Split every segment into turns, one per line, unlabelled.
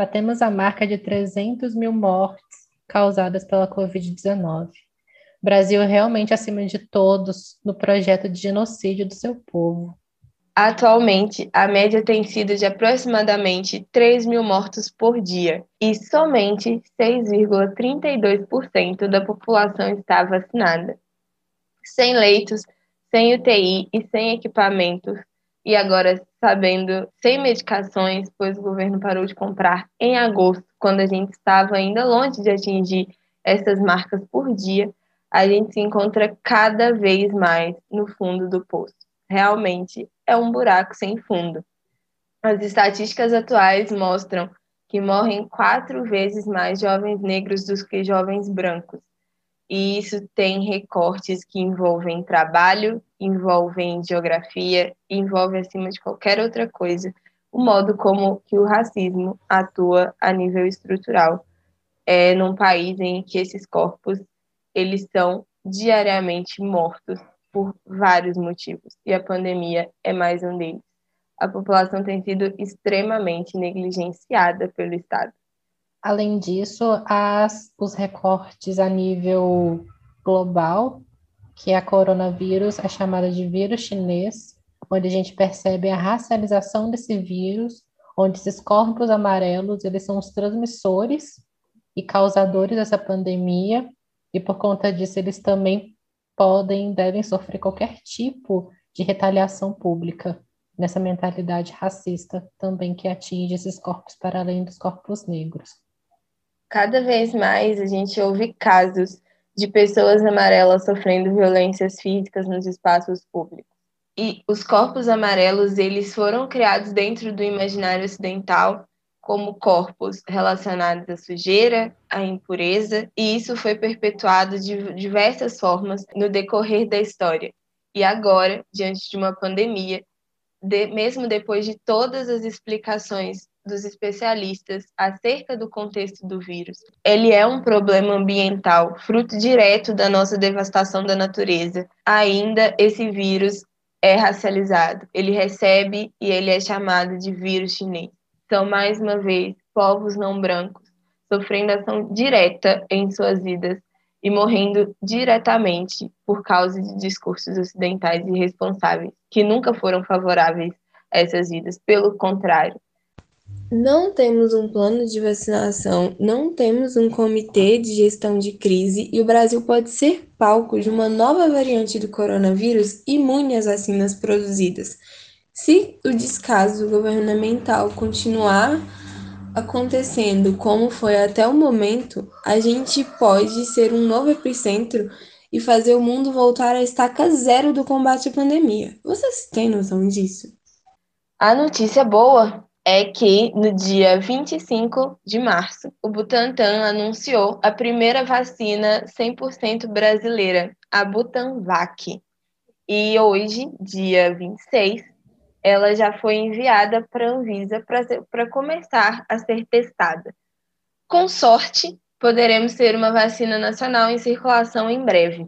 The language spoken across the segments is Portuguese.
batemos a marca de 300 mil mortes causadas pela Covid-19. Brasil realmente acima de todos no projeto de genocídio do seu povo.
Atualmente, a média tem sido de aproximadamente 3 mil mortos por dia e somente 6,32% da população está vacinada. Sem leitos, sem UTI e sem equipamentos, e agora sabendo sem medicações, pois o governo parou de comprar em agosto, quando a gente estava ainda longe de atingir essas marcas por dia, a gente se encontra cada vez mais no fundo do poço. Realmente é um buraco sem fundo. As estatísticas atuais mostram que morrem quatro vezes mais jovens negros do que jovens brancos. E isso tem recortes que envolvem trabalho, envolvem geografia, envolve acima de qualquer outra coisa o modo como que o racismo atua a nível estrutural é num país em que esses corpos eles são diariamente mortos por vários motivos, e a pandemia é mais um deles. A população tem sido extremamente negligenciada pelo Estado.
Além disso, as, os recortes a nível global, que é a coronavírus, é chamada de vírus chinês, onde a gente percebe a racialização desse vírus, onde esses corpos amarelos, eles são os transmissores e causadores dessa pandemia, e por conta disso eles também podem, devem sofrer qualquer tipo de retaliação pública nessa mentalidade racista também que atinge esses corpos para além dos corpos negros.
Cada vez mais a gente ouve casos de pessoas amarelas sofrendo violências físicas nos espaços públicos. E os corpos amarelos, eles foram criados dentro do imaginário ocidental como corpos relacionados à sujeira, à impureza, e isso foi perpetuado de diversas formas no decorrer da história. E agora, diante de uma pandemia, de, mesmo depois de todas as explicações dos especialistas acerca do contexto do vírus, ele é um problema ambiental, fruto direto da nossa devastação da natureza. Ainda esse vírus é racializado, ele recebe e ele é chamado de vírus chinês são, mais uma vez, povos não brancos, sofrendo ação direta em suas vidas e morrendo diretamente por causa de discursos ocidentais irresponsáveis, que nunca foram favoráveis a essas vidas, pelo contrário.
Não temos um plano de vacinação, não temos um comitê de gestão de crise e o Brasil pode ser palco de uma nova variante do coronavírus imune às vacinas produzidas. Se o descaso governamental continuar acontecendo como foi até o momento, a gente pode ser um novo epicentro e fazer o mundo voltar à estaca zero do combate à pandemia. Vocês têm noção disso?
A notícia boa é que no dia 25 de março, o Butantan anunciou a primeira vacina 100% brasileira, a Butanvac. E hoje, dia 26, ela já foi enviada para a Anvisa para começar a ser testada. Com sorte, poderemos ter uma vacina nacional em circulação em breve.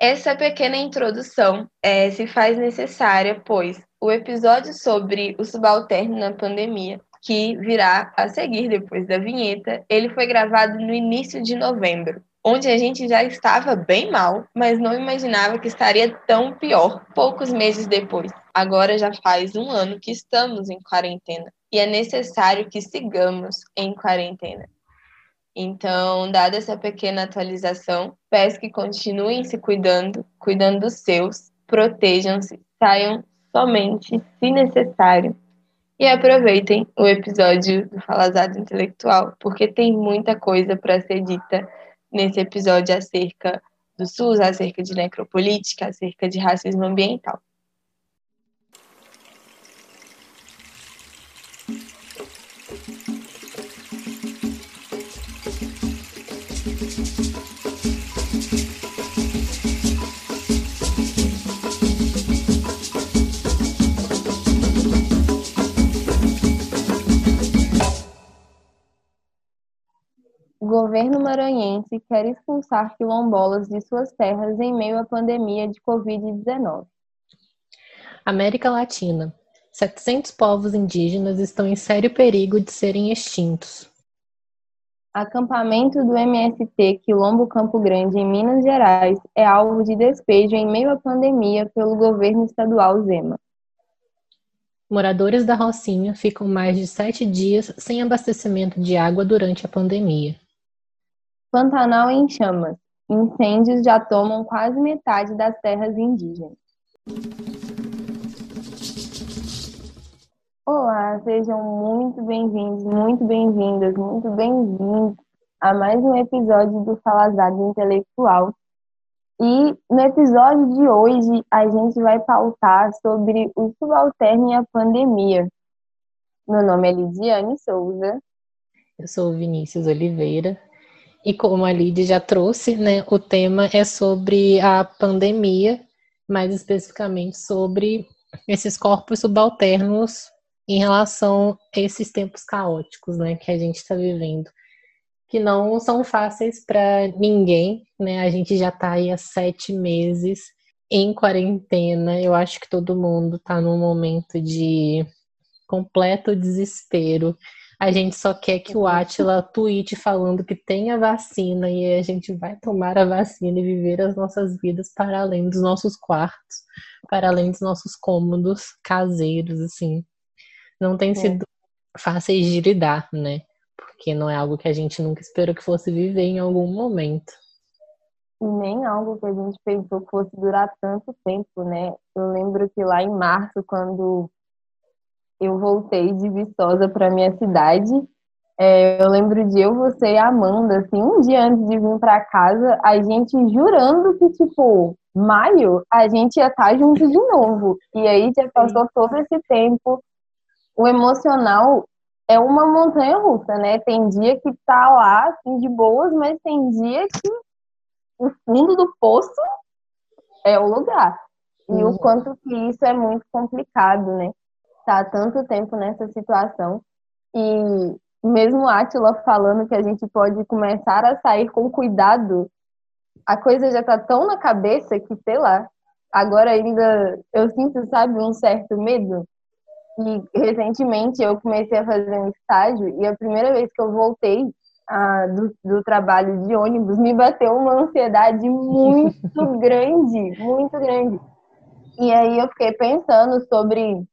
Essa pequena introdução é, se faz necessária, pois o episódio sobre o subalterno na pandemia, que virá a seguir depois da vinheta, ele foi gravado no início de novembro, onde a gente já estava bem mal, mas não imaginava que estaria tão pior poucos meses depois. Agora já faz um ano que estamos em quarentena e é necessário que sigamos em quarentena. Então, dada essa pequena atualização, peço que continuem se cuidando, cuidando dos seus, protejam-se, saiam somente se necessário. E aproveitem o episódio do Falazado Intelectual, porque tem muita coisa para ser dita nesse episódio acerca do SUS, acerca de necropolítica, acerca de racismo ambiental. O governo maranhense quer expulsar quilombolas de suas terras em meio à pandemia de Covid-19.
América Latina. 700 povos indígenas estão em sério perigo de serem extintos.
Acampamento do MST Quilombo Campo Grande, em Minas Gerais, é alvo de despejo em meio à pandemia pelo governo estadual Zema.
Moradores da Rocinha ficam mais de sete dias sem abastecimento de água durante a pandemia.
Pantanal em chamas. Incêndios já tomam quase metade das terras indígenas. Olá, sejam muito bem-vindos, muito bem-vindas, muito bem-vindos a mais um episódio do Falazado Intelectual. E no episódio de hoje a gente vai pautar sobre o subalterno e a pandemia. Meu nome é Lidiane Souza.
Eu sou Vinícius Oliveira. E como a Lidia já trouxe, né, o tema é sobre a pandemia, mais especificamente sobre esses corpos subalternos em relação a esses tempos caóticos, né, que a gente está vivendo, que não são fáceis para ninguém, né? A gente já está aí há sete meses em quarentena. Eu acho que todo mundo está num momento de completo desespero. A gente só quer que o Atila tweete falando que tem a vacina e a gente vai tomar a vacina e viver as nossas vidas para além dos nossos quartos, para além dos nossos cômodos caseiros, assim não tem é. sido fáceis de lidar, né? Porque não é algo que a gente nunca esperou que fosse viver em algum momento.
Nem algo que a gente pensou que fosse durar tanto tempo, né? Eu lembro que lá em março, quando eu voltei de Viçosa para minha cidade, é, eu lembro de eu, você e a Amanda, assim, um dia antes de vir para casa, a gente jurando que, tipo, maio a gente ia estar tá junto de novo. E aí já passou todo esse tempo, o emocional é uma montanha russa, né? Tem dia que tá lá, assim, de boas, mas tem dia que o fundo do poço é o lugar. E uhum. o quanto que isso é muito complicado, né? Tá tanto tempo nessa situação. E mesmo Átila falando que a gente pode começar a sair com cuidado, a coisa já tá tão na cabeça que, sei lá, agora ainda eu sinto, sabe, um certo medo e recentemente eu comecei a fazer um estágio e a primeira vez que eu voltei ah, do, do trabalho de ônibus me bateu uma ansiedade muito grande, muito grande. E aí eu fiquei pensando sobre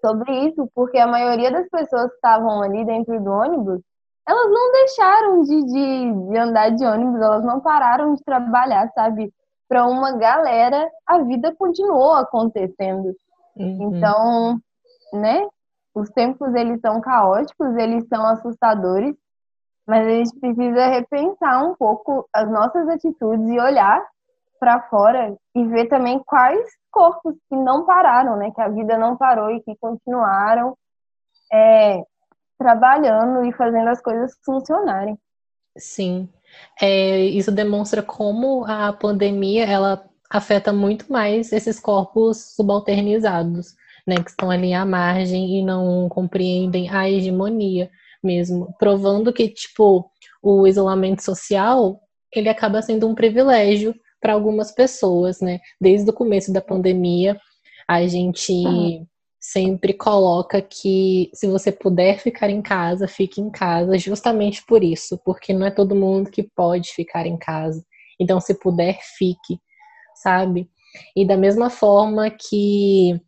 sobre isso, porque a maioria das pessoas que estavam ali dentro do ônibus, elas não deixaram de, de, de andar de ônibus, elas não pararam de trabalhar, sabe? Para uma galera, a vida continuou acontecendo. Uhum. Então, né? Os tempos eles são caóticos, eles são assustadores, mas a gente precisa repensar um pouco as nossas atitudes e olhar para fora e ver também quais corpos que não pararam, né? Que a vida não parou e que continuaram é, trabalhando e fazendo as coisas funcionarem.
Sim, é, isso demonstra como a pandemia ela afeta muito mais esses corpos subalternizados né, que estão ali à margem e não compreendem a hegemonia mesmo, provando que tipo o isolamento social ele acaba sendo um privilégio para algumas pessoas, né? Desde o começo da pandemia, a gente uhum. sempre coloca que se você puder ficar em casa, fique em casa, justamente por isso, porque não é todo mundo que pode ficar em casa. Então, se puder, fique, sabe? E da mesma forma que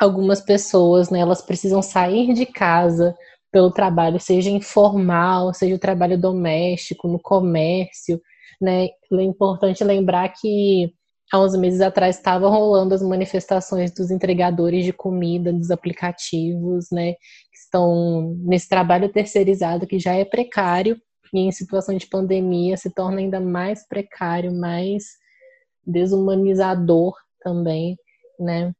algumas pessoas, né, elas precisam sair de casa pelo trabalho, seja informal, seja o trabalho doméstico, no comércio, né? É importante lembrar que há uns meses atrás estavam rolando as manifestações dos entregadores de comida, dos aplicativos, né? Que estão nesse trabalho terceirizado que já é precário e em situação de pandemia se torna ainda mais precário, mais desumanizador também, né?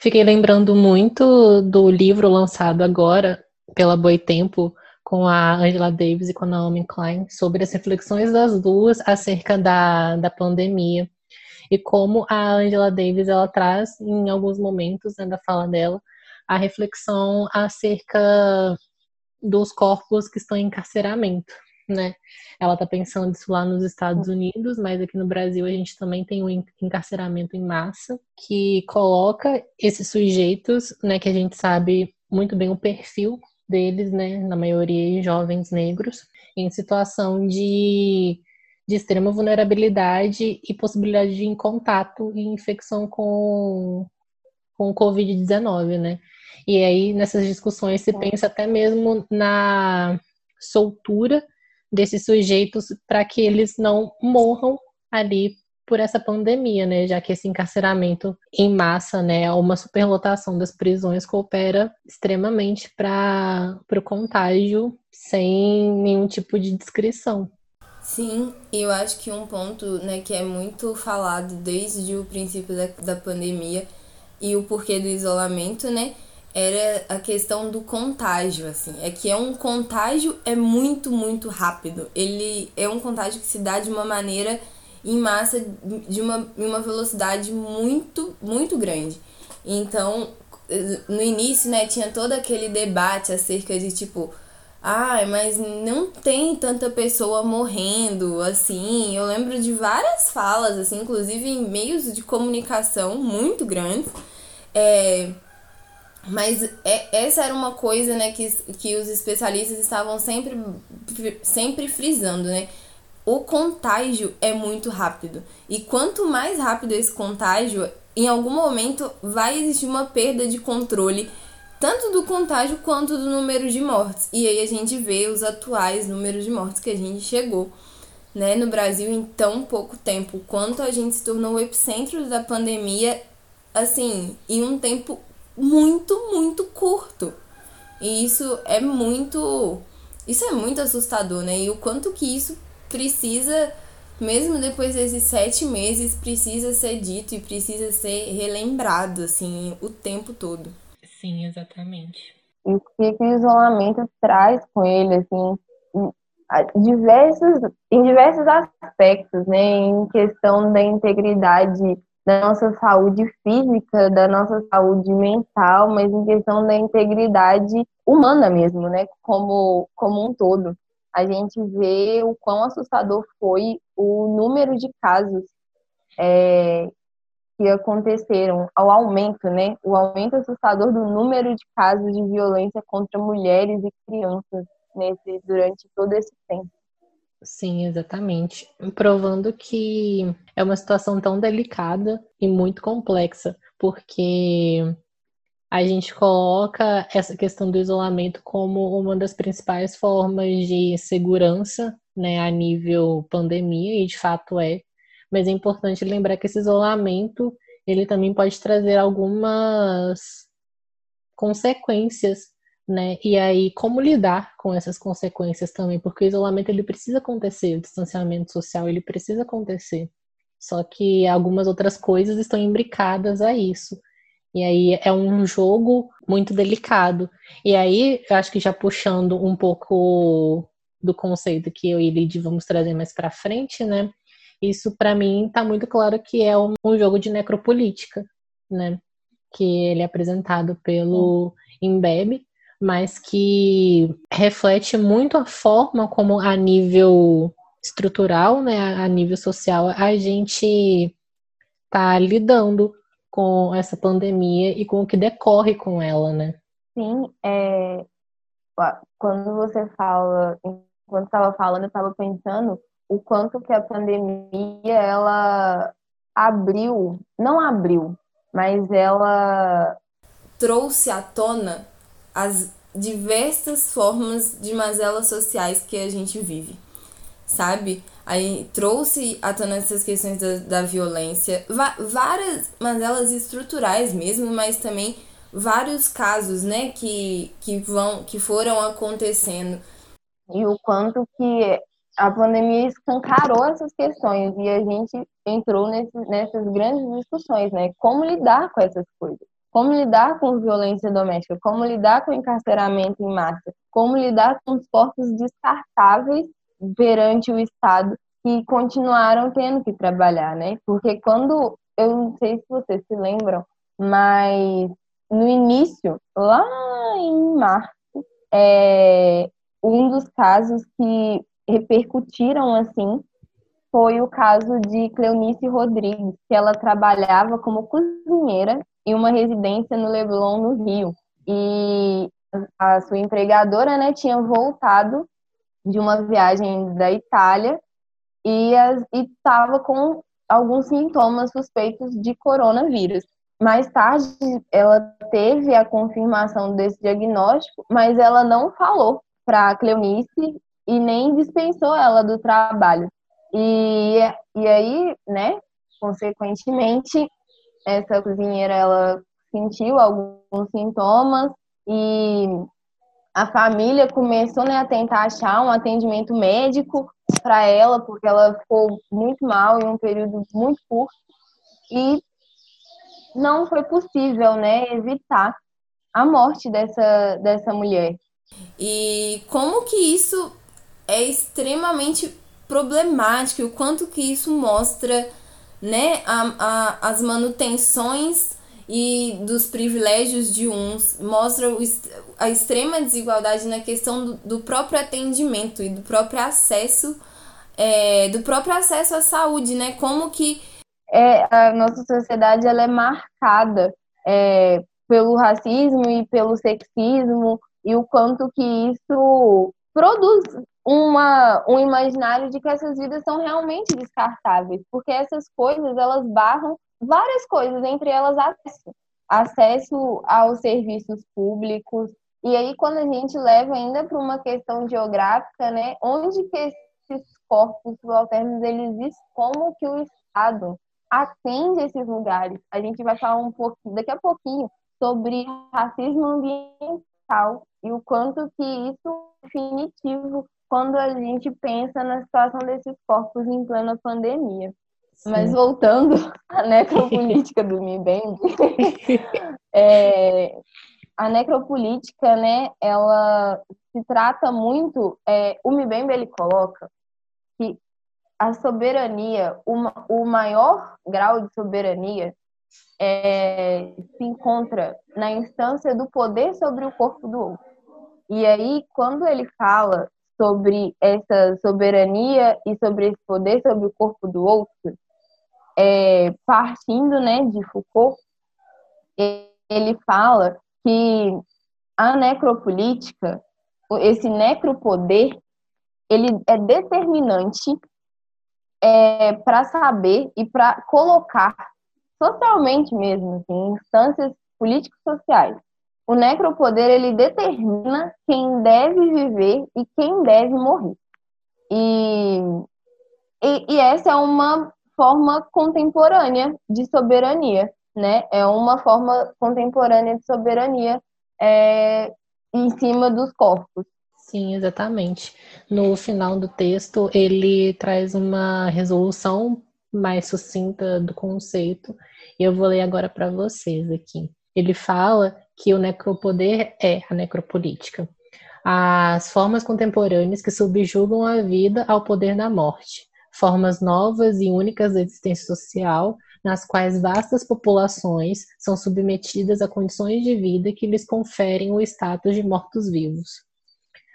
Fiquei lembrando muito do livro lançado agora pela Boitempo com a Angela Davis e com a Naomi Klein sobre as reflexões das duas acerca da, da pandemia e como a Angela Davis ela traz em alguns momentos né, da fala dela a reflexão acerca dos corpos que estão em encarceramento, né? Ela está pensando isso lá nos Estados Unidos, mas aqui no Brasil a gente também tem um encarceramento em massa que coloca esses sujeitos, né, que a gente sabe muito bem o perfil deles, né, na maioria jovens negros, em situação de, de extrema vulnerabilidade e possibilidade de contato e infecção com, com o Covid-19, né? E aí, nessas discussões, se pensa até mesmo na soltura desses sujeitos para que eles não morram ali por essa pandemia, né? Já que esse encarceramento em massa, né, uma superlotação das prisões coopera extremamente para o contágio sem nenhum tipo de descrição.
Sim, eu acho que um ponto né, que é muito falado desde o princípio da, da pandemia e o porquê do isolamento, né? era a questão do contágio, assim. É que é um contágio é muito, muito rápido. Ele é um contágio que se dá de uma maneira em massa, de uma, uma velocidade muito, muito grande. Então, no início, né, tinha todo aquele debate acerca de tipo, ai, ah, mas não tem tanta pessoa morrendo assim. Eu lembro de várias falas, assim, inclusive em meios de comunicação muito grandes. É, mas é, essa era uma coisa, né, que, que os especialistas estavam sempre, sempre frisando, né? O contágio é muito rápido. E quanto mais rápido esse contágio, em algum momento vai existir uma perda de controle, tanto do contágio quanto do número de mortes. E aí a gente vê os atuais números de mortes que a gente chegou, né, no Brasil em tão pouco tempo. Quanto a gente se tornou o epicentro da pandemia, assim, em um tempo muito, muito curto. E isso é muito. Isso é muito assustador, né? E o quanto que isso precisa, mesmo depois desses sete meses, precisa ser dito e precisa ser relembrado, assim, o tempo todo.
Sim, exatamente.
E o que, que o isolamento traz com ele, assim, diversos, em diversos aspectos, né? Em questão da integridade da nossa saúde física, da nossa saúde mental, mas em questão da integridade humana mesmo, né? Como, como um todo. A gente vê o quão assustador foi o número de casos é, que aconteceram, ao aumento, né? O aumento assustador do número de casos de violência contra mulheres e crianças nesse, durante todo esse tempo.
Sim, exatamente. Provando que é uma situação tão delicada e muito complexa, porque a gente coloca essa questão do isolamento como uma das principais formas de segurança, né, a nível pandemia, e de fato é. Mas é importante lembrar que esse isolamento, ele também pode trazer algumas consequências né? E aí, como lidar com essas consequências também? Porque o isolamento ele precisa acontecer, o distanciamento social ele precisa acontecer. Só que algumas outras coisas estão imbricadas a isso. E aí é um jogo muito delicado. E aí, eu acho que já puxando um pouco do conceito que eu e Lid vamos trazer mais para frente, né? Isso para mim está muito claro que é um, jogo de necropolítica, né? Que ele é apresentado pelo Imbebe, mas que reflete muito a forma como a nível estrutural, né, a nível social, a gente está lidando com essa pandemia e com o que decorre com ela, né?
Sim, é... quando você fala, enquanto estava falando, eu estava pensando o quanto que a pandemia ela abriu, não abriu, mas ela
trouxe à tona as diversas formas de mazelas sociais que a gente vive, sabe? Aí trouxe à tona essas questões da, da violência, várias mazelas estruturais mesmo, mas também vários casos, né, que, que vão, que foram acontecendo.
E o quanto que a pandemia escancarou essas questões e a gente entrou nesse, nessas grandes discussões, né? Como lidar com essas coisas como lidar com violência doméstica, como lidar com encarceramento em massa, como lidar com os corpos descartáveis perante o Estado que continuaram tendo que trabalhar, né? Porque quando, eu não sei se vocês se lembram, mas no início, lá em março, é, um dos casos que repercutiram assim foi o caso de Cleonice Rodrigues, que ela trabalhava como cozinheira em uma residência no Leblon, no Rio. E a sua empregadora, né, tinha voltado de uma viagem da Itália e estava com alguns sintomas suspeitos de coronavírus. Mais tarde, ela teve a confirmação desse diagnóstico, mas ela não falou para a Cleonice e nem dispensou ela do trabalho. E, e aí, né, consequentemente, essa cozinheira ela sentiu alguns sintomas e a família começou né, a tentar achar um atendimento médico para ela, porque ela ficou muito mal em um período muito curto e não foi possível né, evitar a morte dessa, dessa mulher.
E como que isso é extremamente problemática e o quanto que isso mostra né, a, a, as manutenções e dos privilégios de uns, mostra a extrema desigualdade na questão do, do, próprio atendimento e do próprio acesso é, do próprio acesso à saúde, né? Como que
é, a nossa sociedade ela é marcada é, pelo racismo e pelo sexismo e o quanto que isso produz uma, um imaginário de que essas vidas são realmente descartáveis, porque essas coisas elas barram várias coisas, entre elas acesso, acesso aos serviços públicos. E aí quando a gente leva ainda para uma questão geográfica, né, onde que esses corpos subalternos eles como que o Estado atende esses lugares? A gente vai falar um pouquinho daqui a pouquinho sobre racismo ambiental e o quanto que isso é definitivo quando a gente pensa na situação desses corpos em plena pandemia. Sim. Mas voltando à necropolítica do MIBEM, é, a necropolítica, né, ela se trata muito, é, o MIBEM ele coloca que a soberania, uma, o maior grau de soberania é, se encontra na instância do poder sobre o corpo do outro. E aí, quando ele fala sobre essa soberania e sobre esse poder sobre o corpo do outro, é, partindo né, de Foucault, ele fala que a necropolítica, esse necropoder, ele é determinante é, para saber e para colocar socialmente mesmo, assim, em instâncias políticos sociais, o necropoder ele determina quem deve viver e quem deve morrer. E, e, e, essa é uma forma contemporânea de soberania, né? É uma forma contemporânea de soberania é, em cima dos corpos.
Sim, exatamente. No final do texto, ele traz uma resolução mais sucinta do conceito, e eu vou ler agora para vocês aqui. Ele fala que o necropoder é a necropolítica. As formas contemporâneas que subjugam a vida ao poder da morte, formas novas e únicas da existência social, nas quais vastas populações são submetidas a condições de vida que lhes conferem o status de mortos-vivos.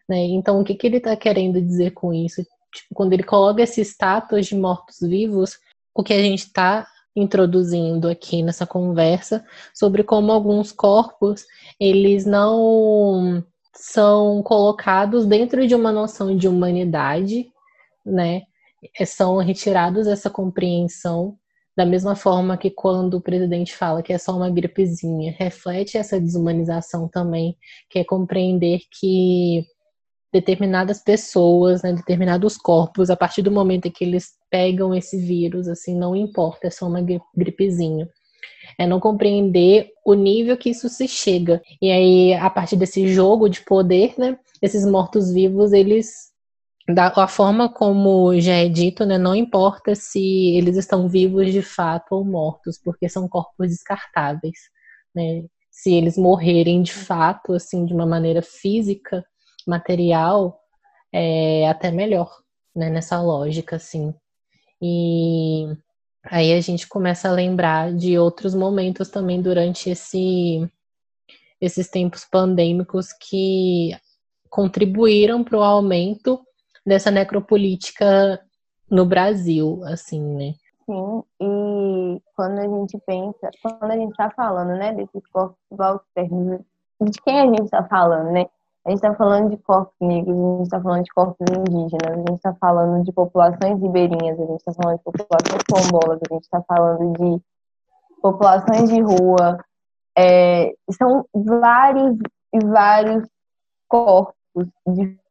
Né? Então, o que, que ele está querendo dizer com isso? Tipo, quando ele coloca esse status de mortos-vivos, o que a gente está introduzindo aqui nessa conversa sobre como alguns corpos eles não são colocados dentro de uma noção de humanidade, né? É, são retirados essa compreensão da mesma forma que quando o presidente fala que é só uma gripezinha, reflete essa desumanização também, que é compreender que determinadas pessoas, né, determinados corpos, a partir do momento em que eles pegam esse vírus, assim, não importa, é só uma gripezinha. É não compreender o nível que isso se chega. E aí, a partir desse jogo de poder, né, esses mortos-vivos, eles da a forma como já é dito, né, não importa se eles estão vivos de fato ou mortos, porque são corpos descartáveis, né? Se eles morrerem de fato, assim, de uma maneira física, material é até melhor, né, nessa lógica, assim. E aí a gente começa a lembrar de outros momentos também durante esse, esses tempos pandêmicos que contribuíram para o aumento dessa necropolítica no Brasil, assim, né?
Sim, e quando a gente pensa, quando a gente está falando, né, desses corpos de quem a gente está falando, né? A gente está falando de corpos negros, a gente está falando de corpos indígenas, a gente está falando de populações ribeirinhas, a gente está falando de populações quilombolas, a gente está falando de populações de rua. É, são vários e vários corpos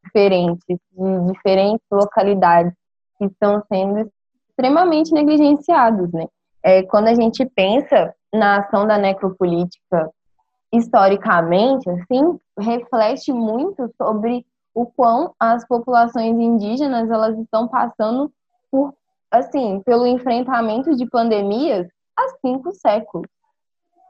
diferentes, de diferentes localidades que estão sendo extremamente negligenciados, né? É, quando a gente pensa na ação da necropolítica historicamente, assim, reflete muito sobre o quão as populações indígenas elas estão passando por, assim, pelo enfrentamento de pandemias há cinco séculos.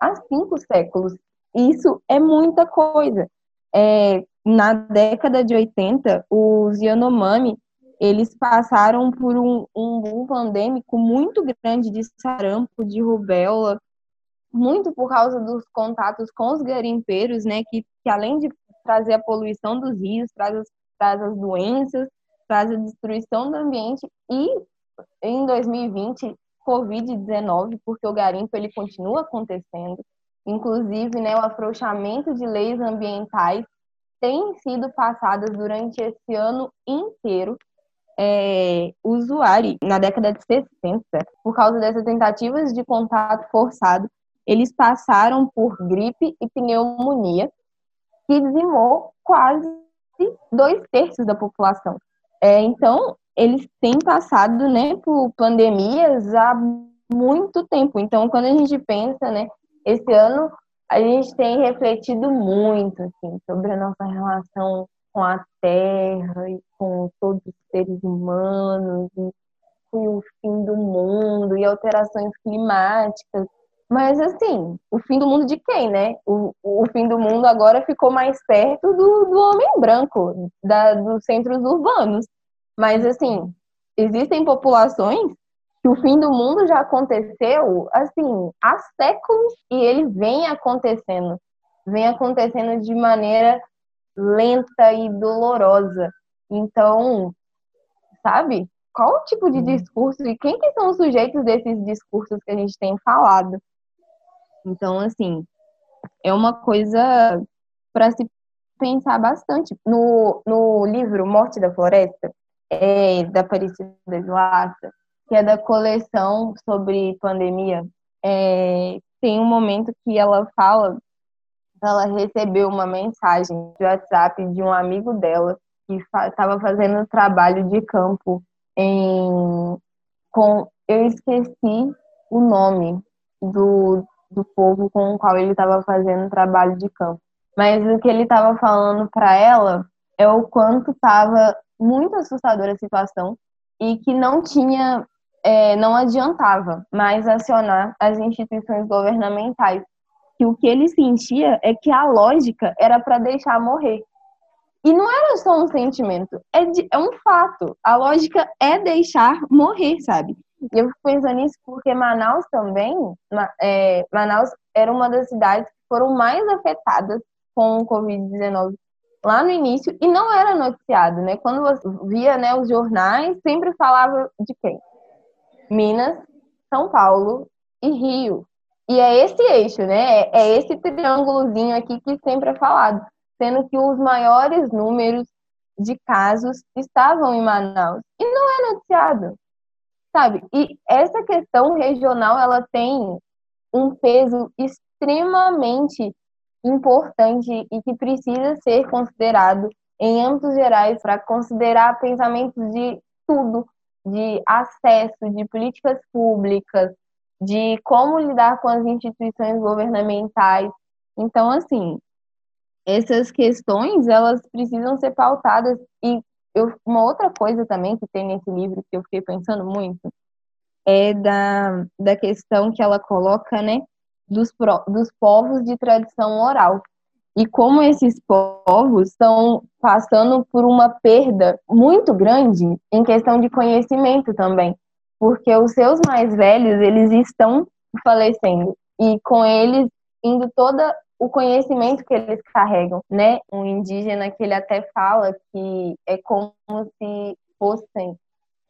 Há cinco séculos. Isso é muita coisa. É, na década de 80, os Yanomami, eles passaram por um, um boom pandêmico muito grande de sarampo, de rubéola, muito por causa dos contatos com os garimpeiros, né, que, que além de trazer a poluição dos rios, traz as, traz as doenças, traz a destruição do ambiente e em 2020 Covid-19, porque o garimpo ele continua acontecendo. Inclusive, né, o afrouxamento de leis ambientais tem sido passadas durante esse ano inteiro. É, usuário, na década de 60, por causa dessas tentativas de contato forçado, eles passaram por gripe e pneumonia, que dizimou quase dois terços da população. É, então, eles têm passado né, por pandemias há muito tempo. Então, quando a gente pensa, né, esse ano a gente tem refletido muito assim, sobre a nossa relação com a Terra e com todos os seres humanos, e, e o fim do mundo, e alterações climáticas. Mas, assim, o fim do mundo de quem, né? O, o fim do mundo agora ficou mais perto do, do homem branco, da, dos centros urbanos. Mas, assim, existem populações que o fim do mundo já aconteceu, assim, há séculos e ele vem acontecendo. Vem acontecendo de maneira lenta e dolorosa. Então, sabe? Qual o tipo de discurso e quem que são os sujeitos desses discursos que a gente tem falado? Então, assim, é uma coisa para se pensar bastante. No, no livro Morte da Floresta, é, da Aparecida Vilaça, que é da coleção sobre pandemia, é, tem um momento que ela fala ela recebeu uma mensagem de WhatsApp de um amigo dela que estava fazendo trabalho de campo em com eu esqueci o nome do, do povo com o qual ele estava fazendo trabalho de campo. Mas o que ele estava falando para ela é o quanto estava muito assustadora a situação e que não tinha, é, não adiantava mais acionar as instituições governamentais. Que o que ele sentia é que a lógica era para deixar morrer. E não era só um sentimento, é, de, é um fato. A lógica é deixar morrer, sabe? E eu fico pensando nisso porque Manaus também, é, Manaus era uma das cidades que foram mais afetadas com o Covid-19 lá no início e não era noticiado, né? Quando você via né, os jornais, sempre falava de quem? Minas, São Paulo e Rio. E é esse eixo, né? É, é esse triângulozinho aqui que sempre é falado, sendo que os maiores números de casos estavam em Manaus. E não é noticiado sabe? E essa questão regional, ela tem um peso extremamente importante e que precisa ser considerado em âmbitos gerais para considerar pensamentos de tudo, de acesso, de políticas públicas, de como lidar com as instituições governamentais. Então, assim, essas questões, elas precisam ser pautadas e eu, uma outra coisa também que tem nesse livro que eu fiquei pensando muito é da, da questão que ela coloca, né, dos, dos povos de tradição oral. E como esses povos estão passando por uma perda muito grande em questão de conhecimento também, porque os seus mais velhos, eles estão falecendo e com eles indo toda o conhecimento que eles carregam, né? Um indígena que ele até fala que é como se fossem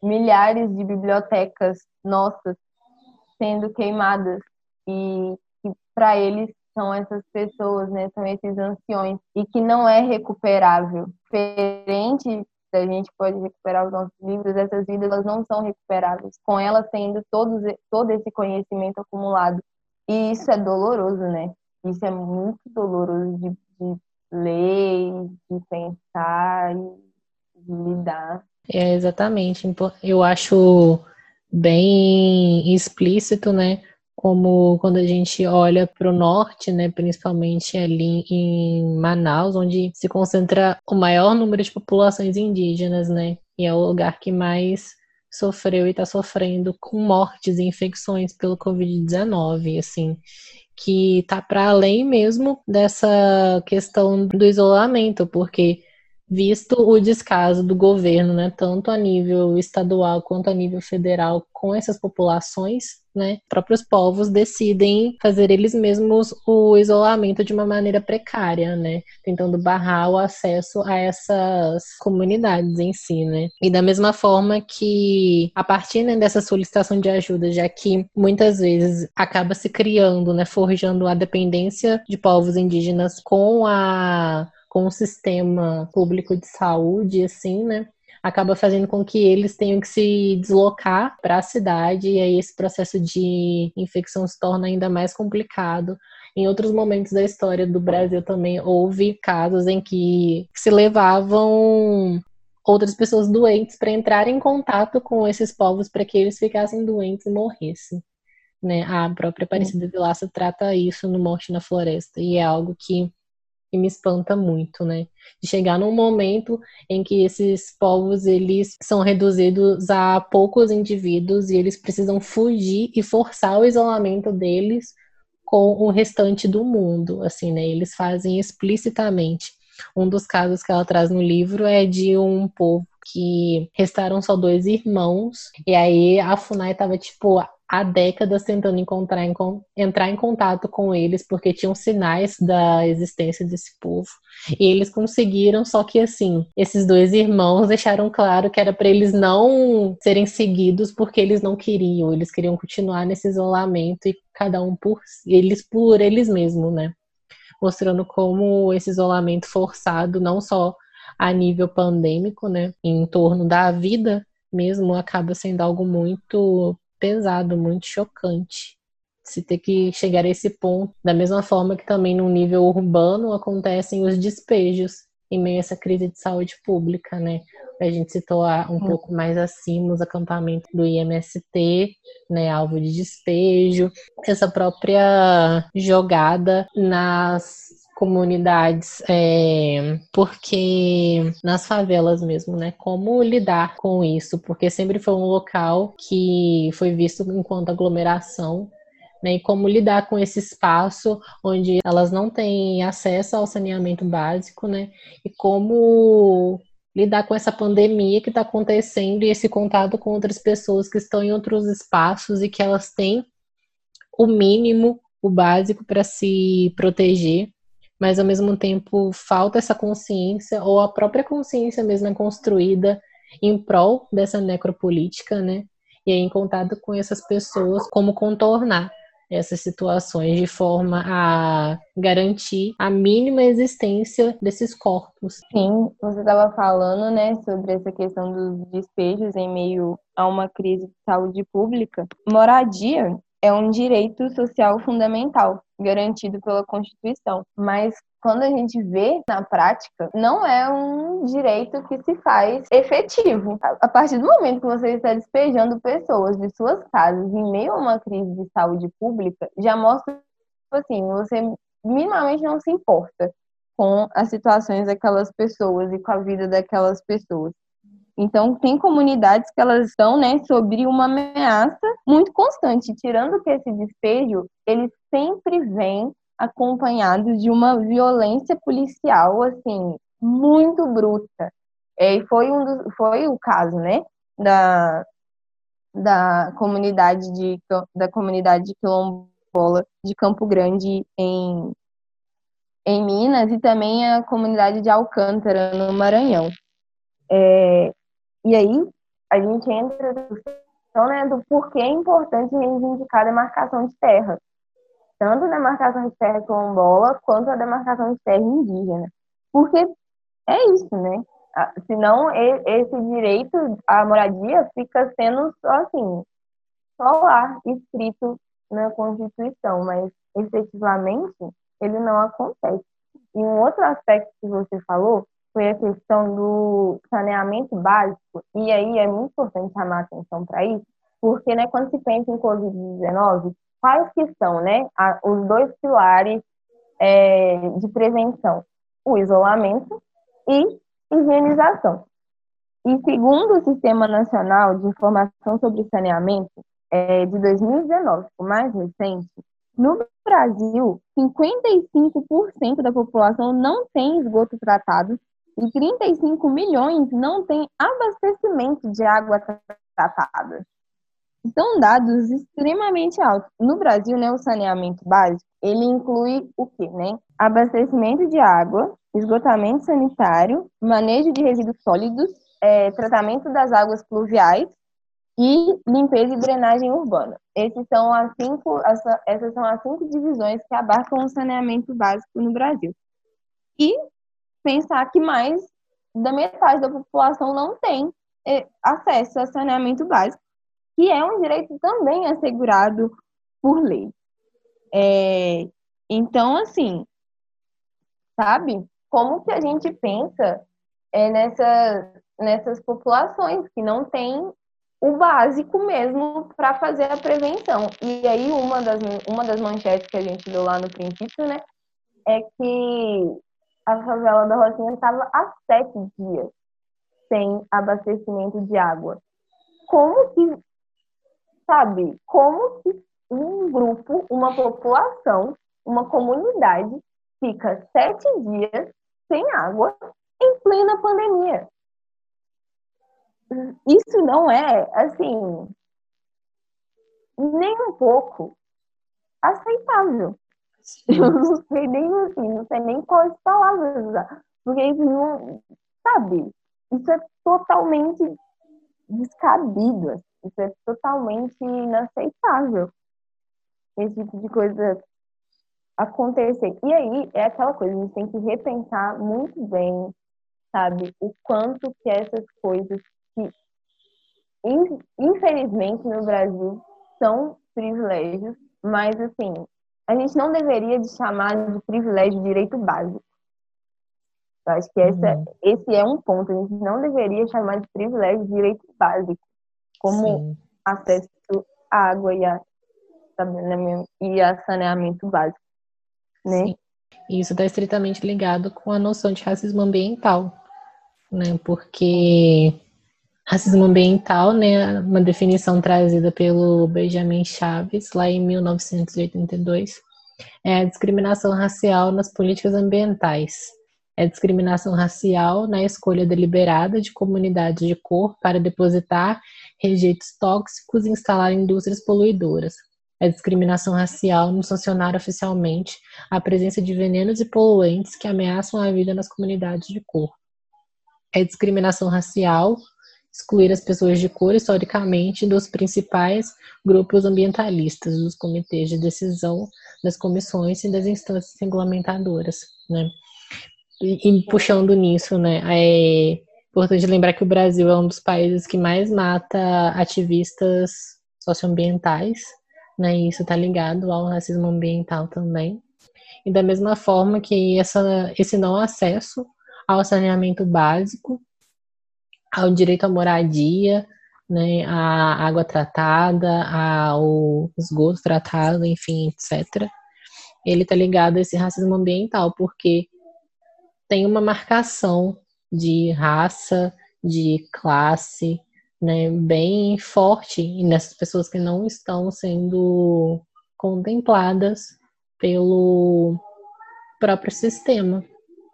milhares de bibliotecas nossas sendo queimadas e para eles são essas pessoas, né? São esses anciões e que não é recuperável. Diferente da gente pode recuperar os nossos livros, essas vidas elas não são recuperáveis. Com elas tendo todos, todo esse conhecimento acumulado. E isso é doloroso, né? Isso é muito doloroso de, de ler, de pensar, de lidar.
É, exatamente. Eu acho bem explícito, né? Como quando a gente olha para o norte, né, principalmente ali em Manaus, onde se concentra o maior número de populações indígenas, né? E é o lugar que mais sofreu e está sofrendo com mortes e infecções pelo Covid-19, assim que está para além mesmo dessa questão do isolamento, porque visto o descaso do governo, né, tanto a nível estadual quanto a nível federal com essas populações, né, próprios povos decidem fazer eles mesmos o isolamento de uma maneira precária, né, tentando barrar o acesso a essas comunidades em si, né. E da mesma forma que a partir né, dessa solicitação de ajuda, já que muitas vezes acaba se criando, né, forjando a dependência de povos indígenas com a com o sistema público de saúde, assim, né? Acaba fazendo com que eles tenham que se deslocar para a cidade e aí esse processo de infecção se torna ainda mais complicado. Em outros momentos da história do Brasil também houve casos em que se levavam outras pessoas doentes para entrar em contato com esses povos para que eles ficassem doentes e morressem. Né? A própria Aparecida de Laça trata isso no Morte na Floresta e é algo que e me espanta muito, né? De chegar num momento em que esses povos eles são reduzidos a poucos indivíduos e eles precisam fugir e forçar o isolamento deles com o restante do mundo, assim, né? Eles fazem explicitamente. Um dos casos que ela traz no livro é de um povo que restaram só dois irmãos e aí a Funai tava tipo há décadas tentando encontrar, entrar em contato com eles, porque tinham sinais da existência desse povo. E eles conseguiram, só que assim, esses dois irmãos deixaram claro que era para eles não serem seguidos porque eles não queriam, eles queriam continuar nesse isolamento e cada um por eles por eles mesmos, né? Mostrando como esse isolamento forçado, não só a nível pandêmico, né, em torno da vida mesmo, acaba sendo algo muito pesado, muito chocante. Se ter que chegar a esse ponto, da mesma forma que também no nível urbano acontecem os despejos em meio a essa crise de saúde pública, né? A gente citou um pouco mais acima os acampamentos do IMST, né, alvo de despejo, essa própria jogada nas comunidades, é, porque nas favelas mesmo, né? Como lidar com isso? Porque sempre foi um local que foi visto enquanto aglomeração. Né, e como lidar com esse espaço onde elas não têm acesso ao saneamento básico, né? E como lidar com essa pandemia que está acontecendo e esse contato com outras pessoas que estão em outros espaços e que elas têm o mínimo, o básico para se proteger mas ao mesmo tempo falta essa consciência, ou a própria consciência mesmo é construída em prol dessa necropolítica, né? E aí, em contato com essas pessoas, como contornar essas situações de forma a garantir a mínima existência desses corpos.
Sim, você estava falando, né, sobre essa questão dos despejos em meio a uma crise de saúde pública. Moradia é um direito social fundamental, garantido pela Constituição. Mas quando a gente vê na prática, não é um direito que se faz efetivo. A partir do momento que você está despejando pessoas de suas casas em meio a uma crise de saúde pública, já mostra assim, você minimamente não se importa com as situações daquelas pessoas e com a vida daquelas pessoas. Então, tem comunidades que elas estão, né, sobre uma ameaça muito constante, tirando que esse despejo, ele sempre vem acompanhado de uma violência policial, assim, muito bruta. É, e foi, um dos, foi o caso, né, da, da comunidade de da comunidade de quilombola de Campo Grande em em Minas, e também a comunidade de Alcântara, no Maranhão. É, e aí, a gente entra na questão né, do porquê é importante reivindicar a demarcação de terra. Tanto a demarcação de terra quilombola, quanto a demarcação de terra indígena. Porque é isso, né? Senão, esse direito à moradia fica sendo só assim, só lá, escrito na Constituição, mas efetivamente ele não acontece. E um outro aspecto que você falou foi a questão do saneamento básico, e aí é muito importante chamar atenção para isso, porque né, quando se pensa em Covid-19, quais que são né, os dois pilares é, de prevenção? O isolamento e higienização. E segundo o Sistema Nacional de Informação sobre Saneamento, é, de 2019, o mais recente, no Brasil, 55% da população não tem esgoto tratado e 35 milhões não têm abastecimento de água tratada. São dados extremamente altos. No Brasil, né, o saneamento básico, ele inclui o quê, né? Abastecimento de água, esgotamento sanitário, manejo de resíduos sólidos, é, tratamento das águas pluviais e limpeza e drenagem urbana. Esses são as cinco, essas são as cinco divisões que abarcam o saneamento básico no Brasil. E pensar que mais da metade da população não tem é, acesso a saneamento básico, que é um direito também assegurado por lei. É, então, assim, sabe? Como que a gente pensa é, nessa, nessas populações que não têm o básico mesmo para fazer a prevenção. E aí uma das, uma das manchetes que a gente viu lá no princípio, né, é que a favela da Rocinha estava há sete dias sem abastecimento de água. Como que, sabe, como que um grupo, uma população, uma comunidade fica sete dias sem água em plena pandemia? isso não é, assim, nem um pouco aceitável. Eu não sei nem assim, não sei nem quais palavras usar. Porque isso não, sabe, isso é totalmente descabido. Assim. Isso é totalmente inaceitável. Esse tipo de coisa acontecer. E aí é aquela coisa, a gente tem que repensar muito bem, sabe, o quanto que essas coisas que, infelizmente, no Brasil são privilégios, mas, assim, a gente não deveria de chamar de privilégio de direito básico. Eu acho que essa, uhum. esse é um ponto. A gente não deveria chamar de privilégio de direito básico, como Sim. acesso à água e a, e a saneamento básico. Né? Sim.
Isso está estritamente ligado com a noção de racismo ambiental, né? Porque Racismo ambiental, né, uma definição trazida pelo Benjamin Chaves lá em 1982, é a discriminação racial nas políticas ambientais. É a discriminação racial na escolha deliberada de comunidades de cor para depositar rejeitos tóxicos e instalar indústrias poluidoras. É discriminação racial no sancionar oficialmente a presença de venenos e poluentes que ameaçam a vida nas comunidades de cor. É discriminação racial excluir as pessoas de cor historicamente dos principais grupos ambientalistas, dos comitês de decisão, das comissões e das instâncias regulamentadoras, né? E, e puxando nisso, né, é importante lembrar que o Brasil é um dos países que mais mata ativistas socioambientais, né, e isso está ligado ao racismo ambiental também. E da mesma forma que essa, esse não acesso ao saneamento básico ao direito à moradia, né, à água tratada, ao esgoto tratado, enfim, etc. Ele está ligado a esse racismo ambiental, porque tem uma marcação de raça, de classe, né, bem forte nessas pessoas que não estão sendo contempladas pelo próprio sistema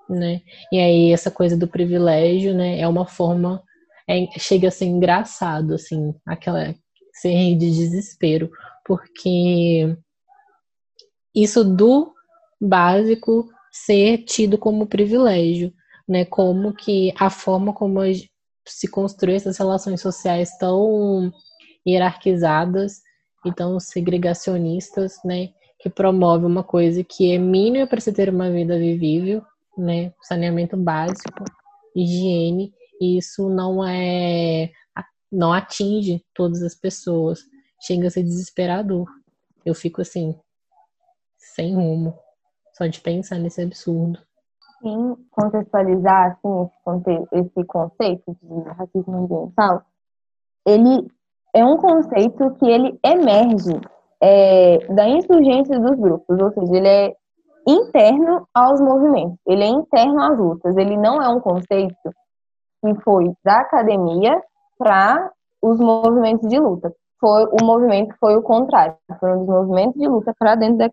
né? E aí essa coisa do privilégio, né, é uma forma é, chega a ser engraçado assim, aquela ser de desespero, porque isso do básico ser tido como privilégio, né? Como que a forma como se construir essas relações sociais tão hierarquizadas e tão segregacionistas, né? Que promove uma coisa que é mínima para se ter uma vida vivível, né? Saneamento básico, higiene, e isso não é não atinge todas as pessoas. Chega a ser desesperador. Eu fico assim, sem rumo, só de pensar nesse absurdo.
Sim, contextualizar assim, esse, esse conceito de racismo ambiental, ele é um conceito que ele emerge é, da insurgência dos grupos, ou seja, ele é interno aos movimentos, ele é interno às lutas, ele não é um conceito que foi da academia para os movimentos de luta. Foi, o movimento foi o contrário, foram os movimentos de luta para dentro da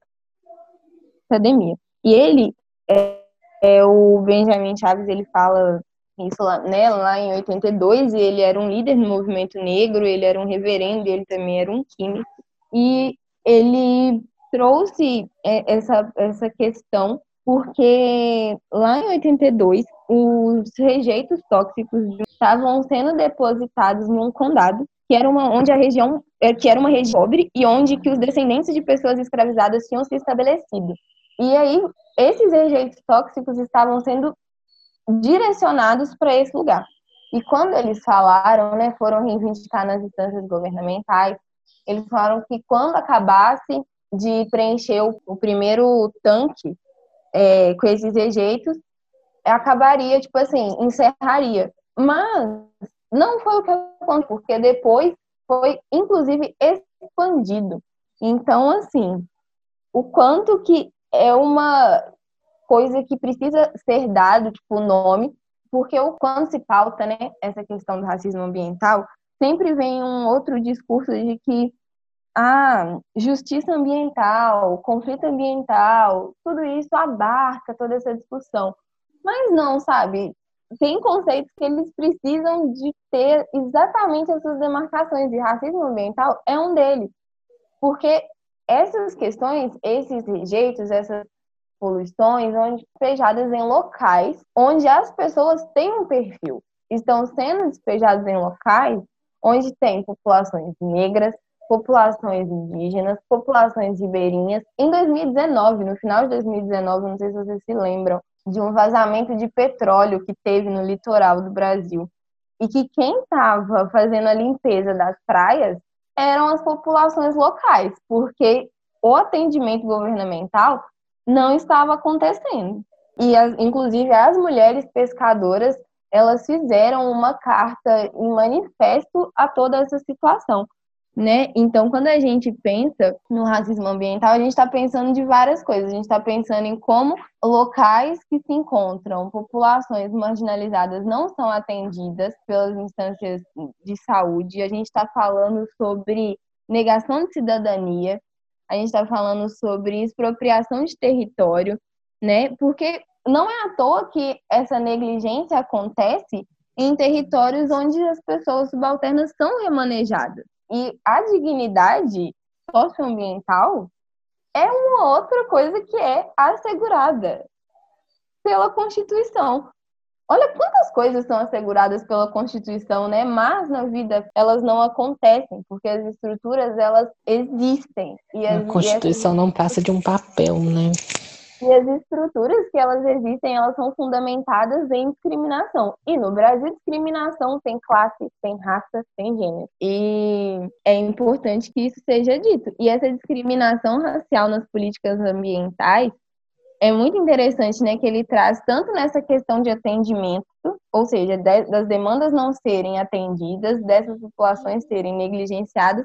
academia. E ele, é, é, o Benjamin Chaves, ele fala isso lá, né, lá em 82, e ele era um líder no movimento negro, ele era um reverendo, ele também era um químico, e ele trouxe é, essa, essa questão porque lá em 82 os rejeitos tóxicos estavam sendo depositados num condado que era uma onde a região é, que era uma região pobre e onde que os descendentes de pessoas escravizadas tinham se estabelecido. E aí esses rejeitos tóxicos estavam sendo direcionados para esse lugar. E quando eles falaram, né, foram reivindicar nas instâncias governamentais, eles falaram que quando acabasse de preencher o, o primeiro tanque é, com esses rejeitos, acabaria, tipo assim, encerraria. Mas não foi o que aconteceu, porque depois foi, inclusive, expandido. Então, assim, o quanto que é uma coisa que precisa ser dado, tipo, nome, porque o quando se pauta, né, essa questão do racismo ambiental, sempre vem um outro discurso de que ah, justiça ambiental, conflito ambiental, tudo isso abarca toda essa discussão. Mas não, sabe? Tem conceitos que eles precisam de ter exatamente essas demarcações, e racismo ambiental é um deles. Porque essas questões, esses rejeitos, essas poluições, onde despejadas em locais onde as pessoas têm um perfil, estão sendo despejadas em locais onde tem populações negras, populações indígenas, populações ribeirinhas. Em 2019, no final de 2019, não sei se vocês se lembram, de um vazamento de petróleo que teve no litoral do Brasil. E que quem estava fazendo a limpeza das praias eram as populações locais, porque o atendimento governamental não estava acontecendo. E, as, inclusive, as mulheres pescadoras, elas fizeram uma carta em manifesto a toda essa situação né? Então, quando a gente pensa no racismo ambiental, a gente está pensando de várias coisas. A gente está pensando em como locais que se encontram populações marginalizadas não são atendidas pelas instâncias de saúde. A gente está falando sobre negação de cidadania. A gente está falando sobre expropriação de território, né? Porque não é à toa que essa negligência acontece em territórios onde as pessoas subalternas são remanejadas. E a dignidade socioambiental é uma outra coisa que é assegurada pela Constituição. Olha quantas coisas são asseguradas pela Constituição, né? Mas na vida elas não acontecem, porque as estruturas elas existem.
E as, a Constituição não passa de um papel, né?
E as estruturas que elas existem, elas são fundamentadas em discriminação. E no Brasil, discriminação tem classe, tem raça, tem gênero. E é importante que isso seja dito. E essa discriminação racial nas políticas ambientais é muito interessante, né, que ele traz tanto nessa questão de atendimento, ou seja, das demandas não serem atendidas, dessas populações serem negligenciadas,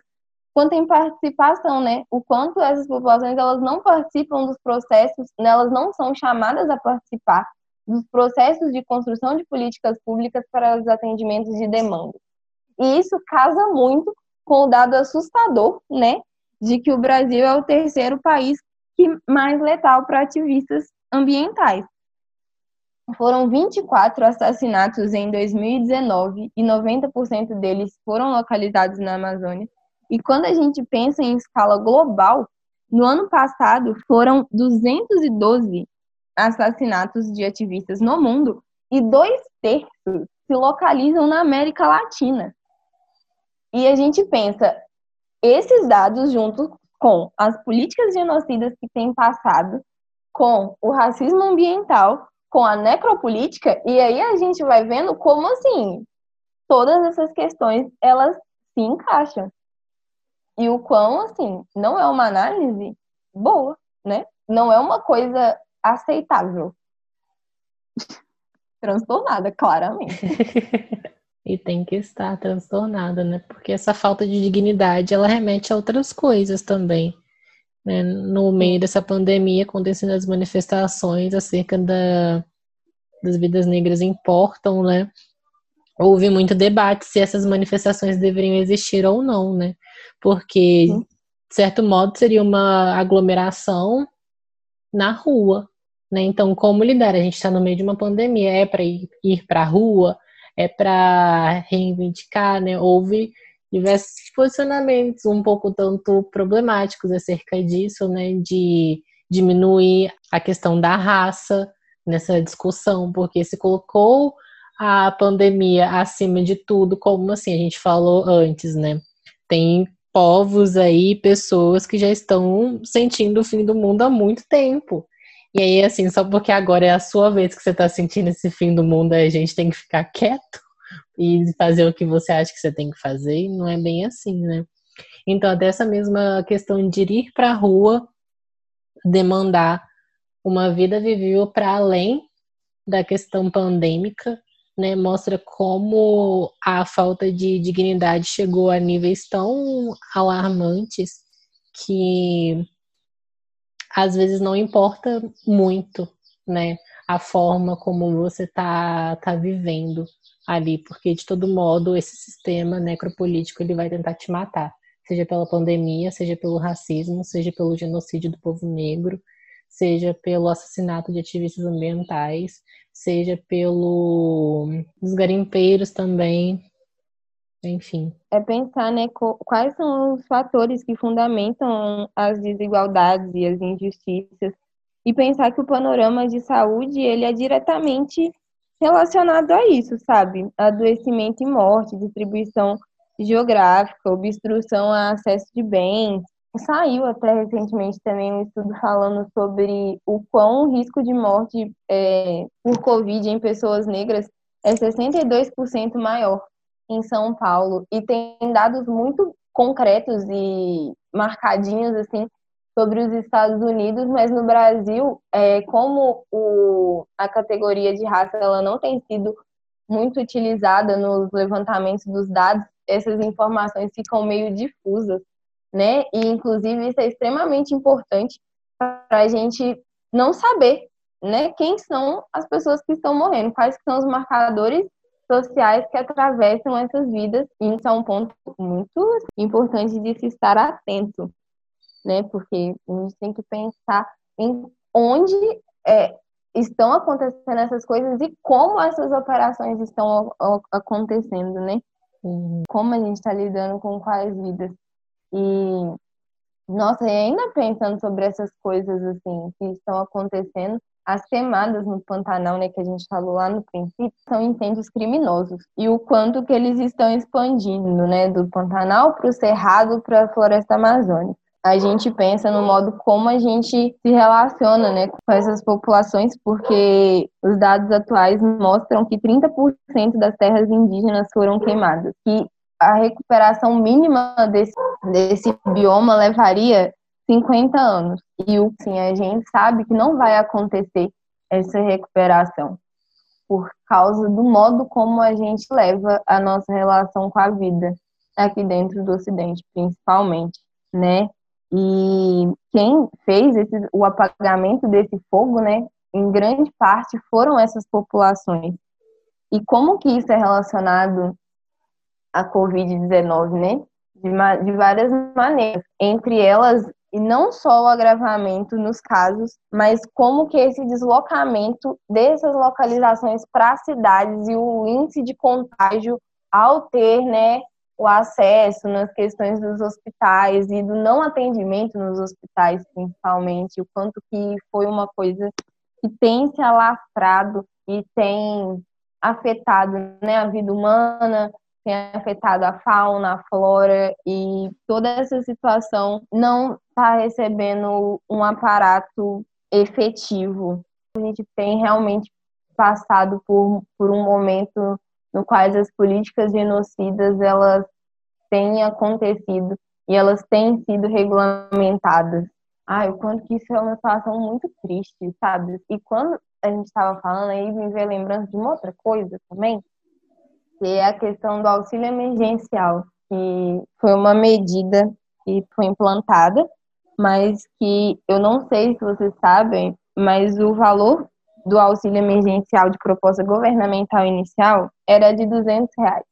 quanto em participação, né? O quanto essas populações elas não participam dos processos, né? elas não são chamadas a participar dos processos de construção de políticas públicas para os atendimentos de demanda. E isso casa muito com o dado assustador, né, de que o Brasil é o terceiro país que mais letal para ativistas ambientais. Foram 24 assassinatos em 2019 e 90% deles foram localizados na Amazônia. E quando a gente pensa em escala global, no ano passado foram 212 assassinatos de ativistas no mundo e dois terços se localizam na América Latina. E a gente pensa, esses dados, junto com as políticas genocidas que têm passado, com o racismo ambiental, com a necropolítica, e aí a gente vai vendo como, assim, todas essas questões, elas se encaixam. E o quão, assim, não é uma análise boa, né? Não é uma coisa aceitável. Transtornada, claramente.
e tem que estar transtornada, né? Porque essa falta de dignidade, ela remete a outras coisas também. Né? No meio dessa pandemia, acontecendo as manifestações acerca da, das vidas negras importam, né? Houve muito debate se essas manifestações deveriam existir ou não, né? Porque, de certo modo, seria uma aglomeração na rua, né? Então, como lidar? A gente está no meio de uma pandemia, é para ir, ir para a rua, é para reivindicar, né? Houve diversos posicionamentos um pouco tanto problemáticos acerca disso, né? De diminuir a questão da raça nessa discussão, porque se colocou a pandemia acima de tudo, como assim a gente falou antes, né? Tem povos aí, pessoas que já estão sentindo o fim do mundo há muito tempo. E aí, assim, só porque agora é a sua vez que você está sentindo esse fim do mundo, a gente tem que ficar quieto e fazer o que você acha que você tem que fazer, e não é bem assim, né? Então, dessa mesma questão de ir para a rua, demandar uma vida vivível para além da questão pandêmica, né, mostra como a falta de dignidade chegou a níveis tão alarmantes que às vezes não importa muito, né, a forma como você tá, tá vivendo ali, porque de todo modo esse sistema necropolítico ele vai tentar te matar, seja pela pandemia, seja pelo racismo, seja pelo genocídio do povo negro, seja pelo assassinato de ativistas ambientais, seja pelo dos garimpeiros também, enfim.
É pensar, né, quais são os fatores que fundamentam as desigualdades e as injustiças e pensar que o panorama de saúde ele é diretamente relacionado a isso, sabe? Adoecimento e morte, distribuição geográfica, obstrução a acesso de bens, Saiu até recentemente também um estudo falando sobre o quão o risco de morte é, por Covid em pessoas negras é 62% maior em São Paulo. E tem dados muito concretos e marcadinhos, assim, sobre os Estados Unidos, mas no Brasil, é, como o, a categoria de raça ela não tem sido muito utilizada nos levantamentos dos dados, essas informações ficam meio difusas né? E inclusive isso é extremamente importante para a gente não saber, né? Quem são as pessoas que estão morrendo, quais são os marcadores sociais que atravessam essas vidas. E isso é um ponto muito importante de se estar atento, né? Porque a gente tem que pensar em onde é, estão acontecendo essas coisas e como essas operações estão acontecendo, né? Como a gente está lidando com quais vidas. E, nossa, e ainda pensando sobre essas coisas, assim, que estão acontecendo, as queimadas no Pantanal, né, que a gente falou lá no princípio, são incêndios criminosos. E o quanto que eles estão expandindo, né, do Pantanal para o Cerrado, para a Floresta Amazônica. A gente pensa no modo como a gente se relaciona, né, com essas populações, porque os dados atuais mostram que 30% das terras indígenas foram queimadas. E a recuperação mínima desse, desse bioma levaria 50 anos. E o sim, a gente sabe que não vai acontecer essa recuperação por causa do modo como a gente leva a nossa relação com a vida aqui dentro do Ocidente, principalmente, né? E quem fez esse, o apagamento desse fogo, né, em grande parte foram essas populações. E como que isso é relacionado a Covid-19, né? De, de várias maneiras. Entre elas, e não só o agravamento nos casos, mas como que esse deslocamento dessas localizações para cidades e o índice de contágio ao ter, né, o acesso nas questões dos hospitais e do não atendimento nos hospitais, principalmente, o quanto que foi uma coisa que que tem se alastrado e tem afetado né, a vida humana, tem afetado a fauna, a flora e toda essa situação não está recebendo um aparato efetivo. A gente tem realmente passado por, por um momento no qual as políticas genocidas elas têm acontecido e elas têm sido regulamentadas. Ai, o quanto que isso é uma situação muito triste, sabe? E quando a gente estava falando aí, me veio lembrança de uma outra coisa também, que é a questão do auxílio emergencial, que foi uma medida que foi implantada, mas que eu não sei se vocês sabem, mas o valor do auxílio emergencial de proposta governamental inicial era de 200 reais.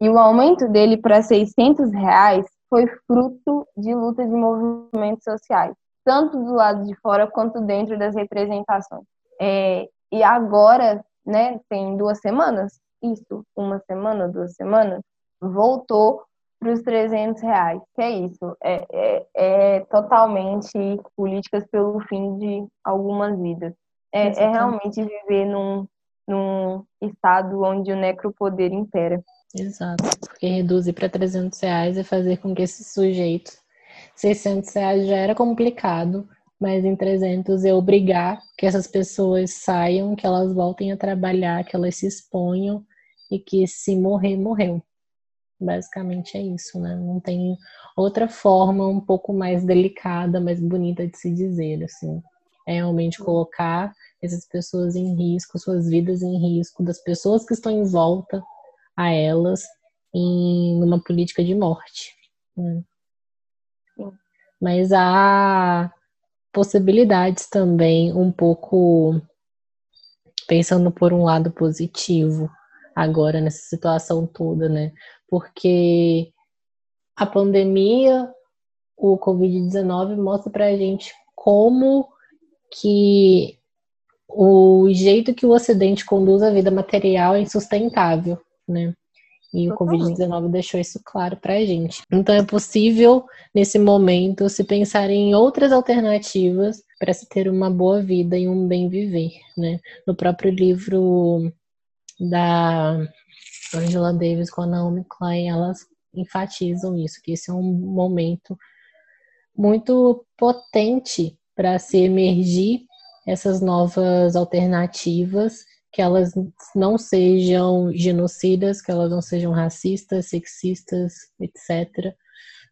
E o aumento dele para 600 reais foi fruto de luta de movimentos sociais, tanto do lado de fora quanto dentro das representações. É, e agora, né, tem duas semanas, isso, uma semana, duas semanas, voltou para os 300 reais. Que é isso? É, é, é, totalmente políticas pelo fim de algumas vidas. É, é realmente viver num, num estado onde o necropoder impera.
Exato, porque reduzir para 300 reais e fazer com que esse sujeito, 600 reais já era complicado, mas em 300 é obrigar que essas pessoas saiam, que elas voltem a trabalhar, que elas se exponham e que se morrer, morreu. Basicamente é isso, né? Não tem outra forma um pouco mais delicada, mais bonita de se dizer, assim. É realmente colocar essas pessoas em risco, suas vidas em risco, das pessoas que estão em volta a elas em uma política de morte. Né? Mas há possibilidades também, um pouco pensando por um lado positivo agora nessa situação toda, né? Porque a pandemia, o Covid-19 mostra pra gente como que o jeito que o Ocidente conduz a vida material é insustentável, né? E o Covid-19 deixou isso claro para a gente. Então é possível, nesse momento, se pensar em outras alternativas para se ter uma boa vida e um bem viver, né? No próprio livro da Angela Davis com a Naomi Klein, elas enfatizam isso, que esse é um momento muito potente para se emergir essas novas alternativas, que elas não sejam genocidas, que elas não sejam racistas, sexistas, etc.,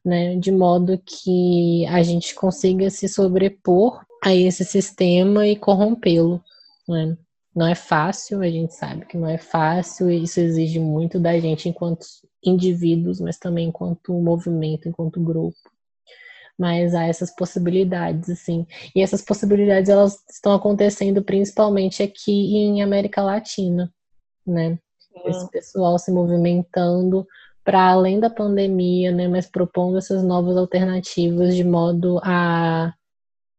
né, de modo que a gente consiga se sobrepor a esse sistema e corrompê-lo. Né? Não é fácil, a gente sabe que não é fácil, e isso exige muito da gente enquanto indivíduos, mas também enquanto movimento, enquanto grupo. Mas há essas possibilidades, assim. E essas possibilidades, elas estão acontecendo principalmente aqui em América Latina, né? Sim. Esse pessoal se movimentando para além da pandemia, né? Mas propondo essas novas alternativas de modo a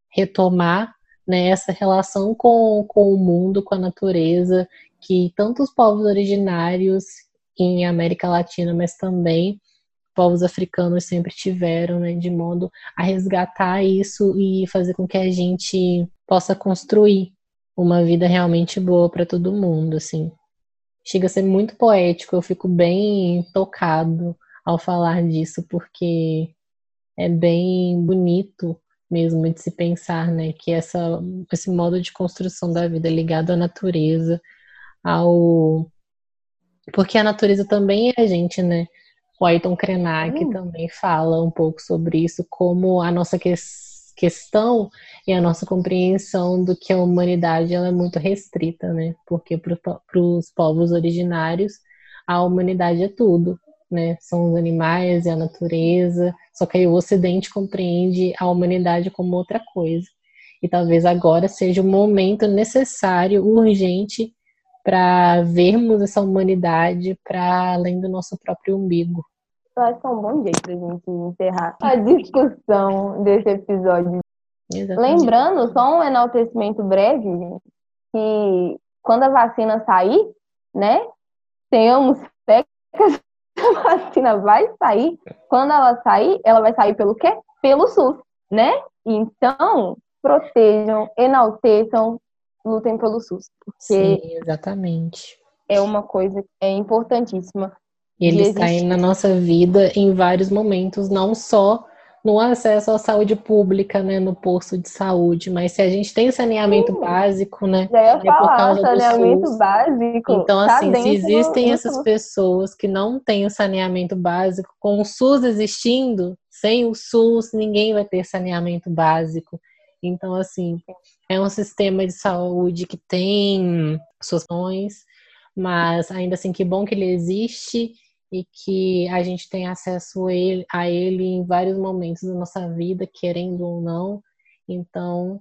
retomar né, essa relação com, com o mundo, com a natureza, que tanto os povos originários em América Latina, mas também povos africanos sempre tiveram, né, de modo a resgatar isso e fazer com que a gente possa construir uma vida realmente boa para todo mundo, assim. Chega a ser muito poético, eu fico bem tocado ao falar disso, porque é bem bonito mesmo de se pensar, né? Que essa, esse modo de construção da vida é ligado à natureza, ao. Porque a natureza também é a gente, né? O Ayrton Krenak hum. também fala um pouco sobre isso, como a nossa que questão e a nossa compreensão do que a humanidade ela é muito restrita, né? Porque para os povos originários, a humanidade é tudo né? São os animais e a natureza. Só que aí o Ocidente compreende a humanidade como outra coisa. E talvez agora seja o momento necessário, urgente, para vermos essa humanidade para além do nosso próprio umbigo.
Eu acho que é um bom jeito para a gente encerrar a discussão desse episódio. Exatamente. Lembrando, só um enaltecimento breve, gente, que quando a vacina sair, né, tenhamos fé que a vacina vai sair, quando ela sair, ela vai sair pelo quê? Pelo SUS, né? Então, protejam, enalteçam lutem pelo SUS.
Sim, exatamente.
é uma coisa que é importantíssima.
E ele está aí na nossa vida em vários momentos, não só no acesso à saúde pública, né, no posto de saúde, mas se a gente tem saneamento
Sim.
básico, né,
Já ia
por
falar,
causa do
saneamento
SUS.
básico.
Então,
tá
assim, se existem
do-
essas pessoas que não têm o saneamento básico, com o SUS existindo, sem o SUS, ninguém vai ter saneamento básico. Então, assim, é um sistema de saúde que tem suas mas ainda assim, que bom que ele existe e que a gente tem acesso a ele, a ele em vários momentos da nossa vida, querendo ou não. Então,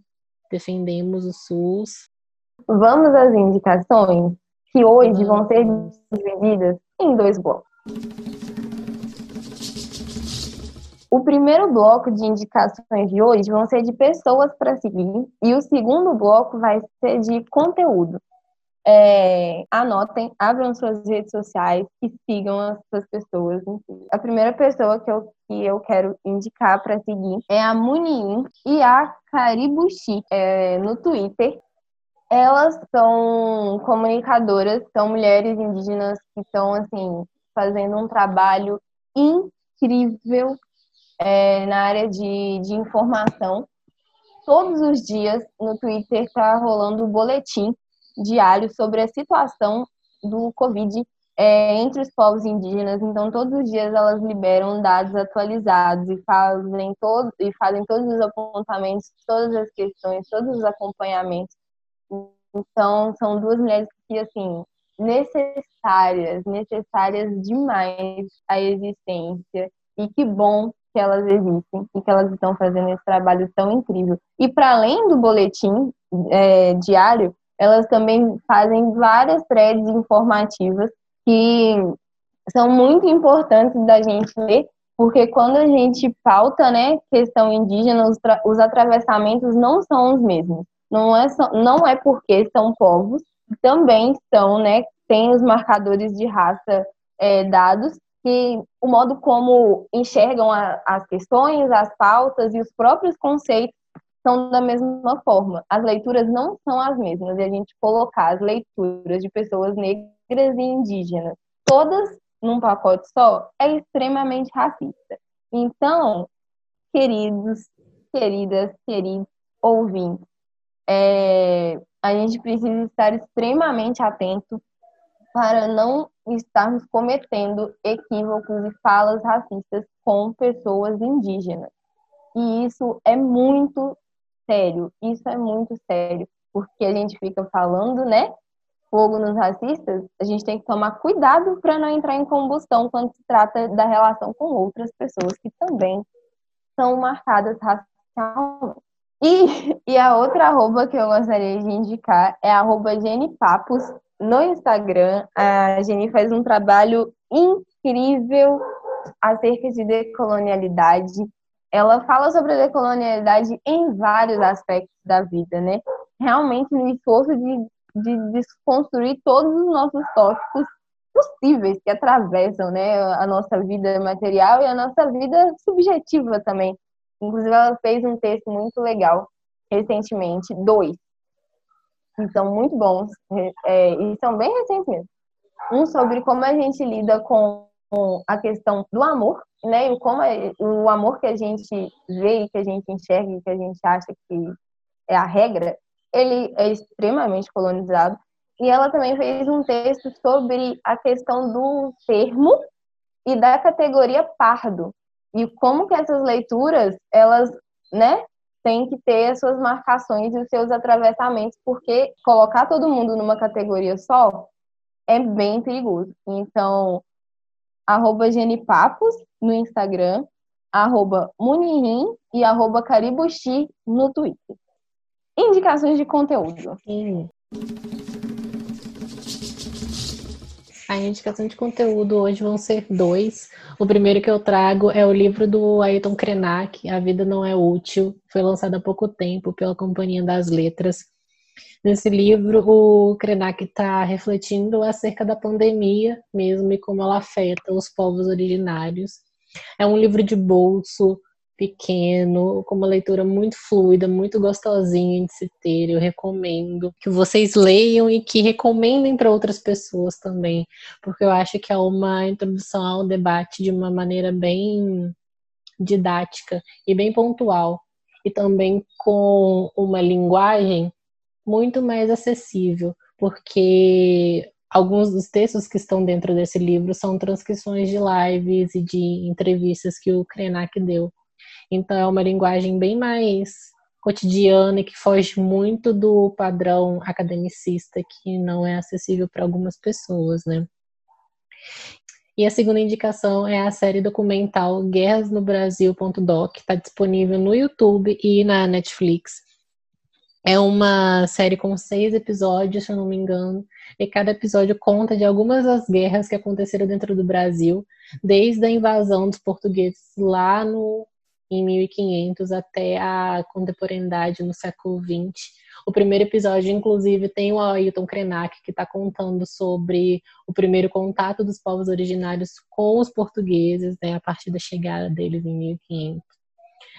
defendemos o SUS.
Vamos às indicações, que hoje vão ser divididas em dois blocos. O primeiro bloco de indicações de hoje vão ser de pessoas para seguir, e o segundo bloco vai ser de conteúdo. É, anotem, abram suas redes sociais e sigam essas pessoas. A primeira pessoa que eu, que eu quero indicar para seguir é a Muniin e a Caribuchi é, no Twitter. Elas são comunicadoras, são mulheres indígenas que estão assim fazendo um trabalho incrível é, na área de, de informação. Todos os dias no Twitter está rolando o boletim diário sobre a situação do Covid é, entre os povos indígenas. Então, todos os dias elas liberam dados atualizados e fazem, todo, e fazem todos os apontamentos, todas as questões, todos os acompanhamentos. Então, são duas mulheres que, assim, necessárias, necessárias demais à existência. E que bom que elas existem e que elas estão fazendo esse trabalho tão incrível. E para além do boletim é, diário, elas também fazem várias threads informativas que são muito importantes da gente ler, porque quando a gente pauta, né, questão indígena, os, os atravessamentos não são os mesmos. Não é, só, não é porque são povos, também são, né, tem os marcadores de raça é, dados, que o modo como enxergam a, as questões, as pautas e os próprios conceitos são da mesma forma. As leituras não são as mesmas. E a gente colocar as leituras de pessoas negras e indígenas todas num pacote só é extremamente racista. Então, queridos, queridas, queridos ouvintes, é, a gente precisa estar extremamente atento para não estarmos cometendo equívocos e falas racistas com pessoas indígenas. E isso é muito sério, isso é muito sério, porque a gente fica falando, né? Fogo nos racistas, a gente tem que tomar cuidado para não entrar em combustão quando se trata da relação com outras pessoas que também são marcadas racialmente. E, e a outra arroba que eu gostaria de indicar é a arroba Papos no Instagram. A Jenny faz um trabalho incrível acerca de decolonialidade. Ela fala sobre a decolonialidade em vários aspectos da vida, né? Realmente no esforço de, de desconstruir todos os nossos tópicos possíveis que atravessam né, a nossa vida material e a nossa vida subjetiva também. Inclusive, ela fez um texto muito legal recentemente, dois, que são muito bons, é, e são bem recentes mesmo. Um sobre como a gente lida com a questão do amor, né? E como é, o amor que a gente vê que a gente enxerga que a gente acha que é a regra, ele é extremamente colonizado. E ela também fez um texto sobre a questão do termo e da categoria pardo, e como que essas leituras, elas, né, têm que ter as suas marcações e os seus atravessamentos, porque colocar todo mundo numa categoria só é bem perigoso. Então, arroba Genipapos no Instagram, arroba Munirim e arroba Caribuxi no Twitter. Indicações de conteúdo.
A indicação de conteúdo hoje vão ser dois. O primeiro que eu trago é o livro do Ayrton Krenak, A Vida Não É Útil. Foi lançado há pouco tempo pela Companhia das Letras. Nesse livro, o Krenak está refletindo acerca da pandemia mesmo e como ela afeta os povos originários. É um livro de bolso, pequeno, com uma leitura muito fluida, muito gostosinha de se ter. Eu recomendo que vocês leiam e que recomendem para outras pessoas também, porque eu acho que é uma introdução ao debate de uma maneira bem didática e bem pontual, e também com uma linguagem muito mais acessível, porque alguns dos textos que estão dentro desse livro são transcrições de lives e de entrevistas que o Krenak deu. Então é uma linguagem bem mais cotidiana e que foge muito do padrão academicista que não é acessível para algumas pessoas, né? E a segunda indicação é a série documental Guerras no Brasil.doc, que está disponível no YouTube e na Netflix. É uma série com seis episódios, se eu não me engano, e cada episódio conta de algumas das guerras que aconteceram dentro do Brasil, desde a invasão dos portugueses lá no em 1500 até a contemporaneidade no século XX. O primeiro episódio, inclusive, tem o Ailton Krenak, que está contando sobre o primeiro contato dos povos originários com os portugueses, né, a partir da chegada deles em 1500.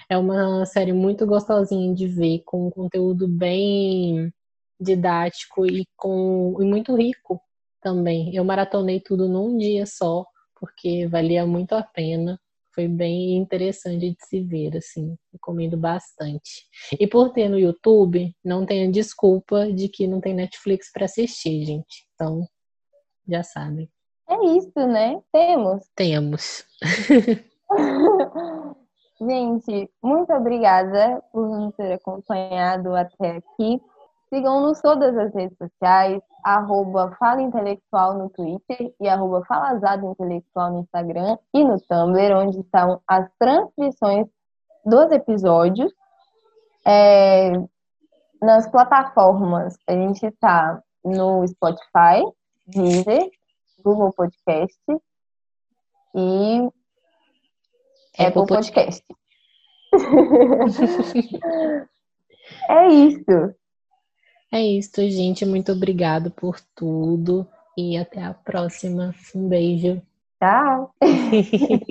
É uma série muito gostosinha de ver, com um conteúdo bem didático e, com, e muito rico também. Eu maratonei tudo num dia só, porque valia muito a pena foi bem interessante de se ver, assim, recomendo bastante. E por ter no YouTube, não tenha desculpa de que não tem Netflix para assistir, gente. Então, já sabem.
É isso, né? Temos.
Temos.
gente, muito obrigada por nos ter acompanhado até aqui. Sigam-nos todas as redes sociais, arroba Fala Intelectual no Twitter e arroba Falazado Intelectual no Instagram e no Tumblr, onde estão as transcrições dos episódios. É, nas plataformas, a gente está no Spotify, Deezer, Google Podcast e Apple Podcast. é isso.
É isso, gente. Muito obrigado por tudo e até a próxima. Um beijo.
Tchau.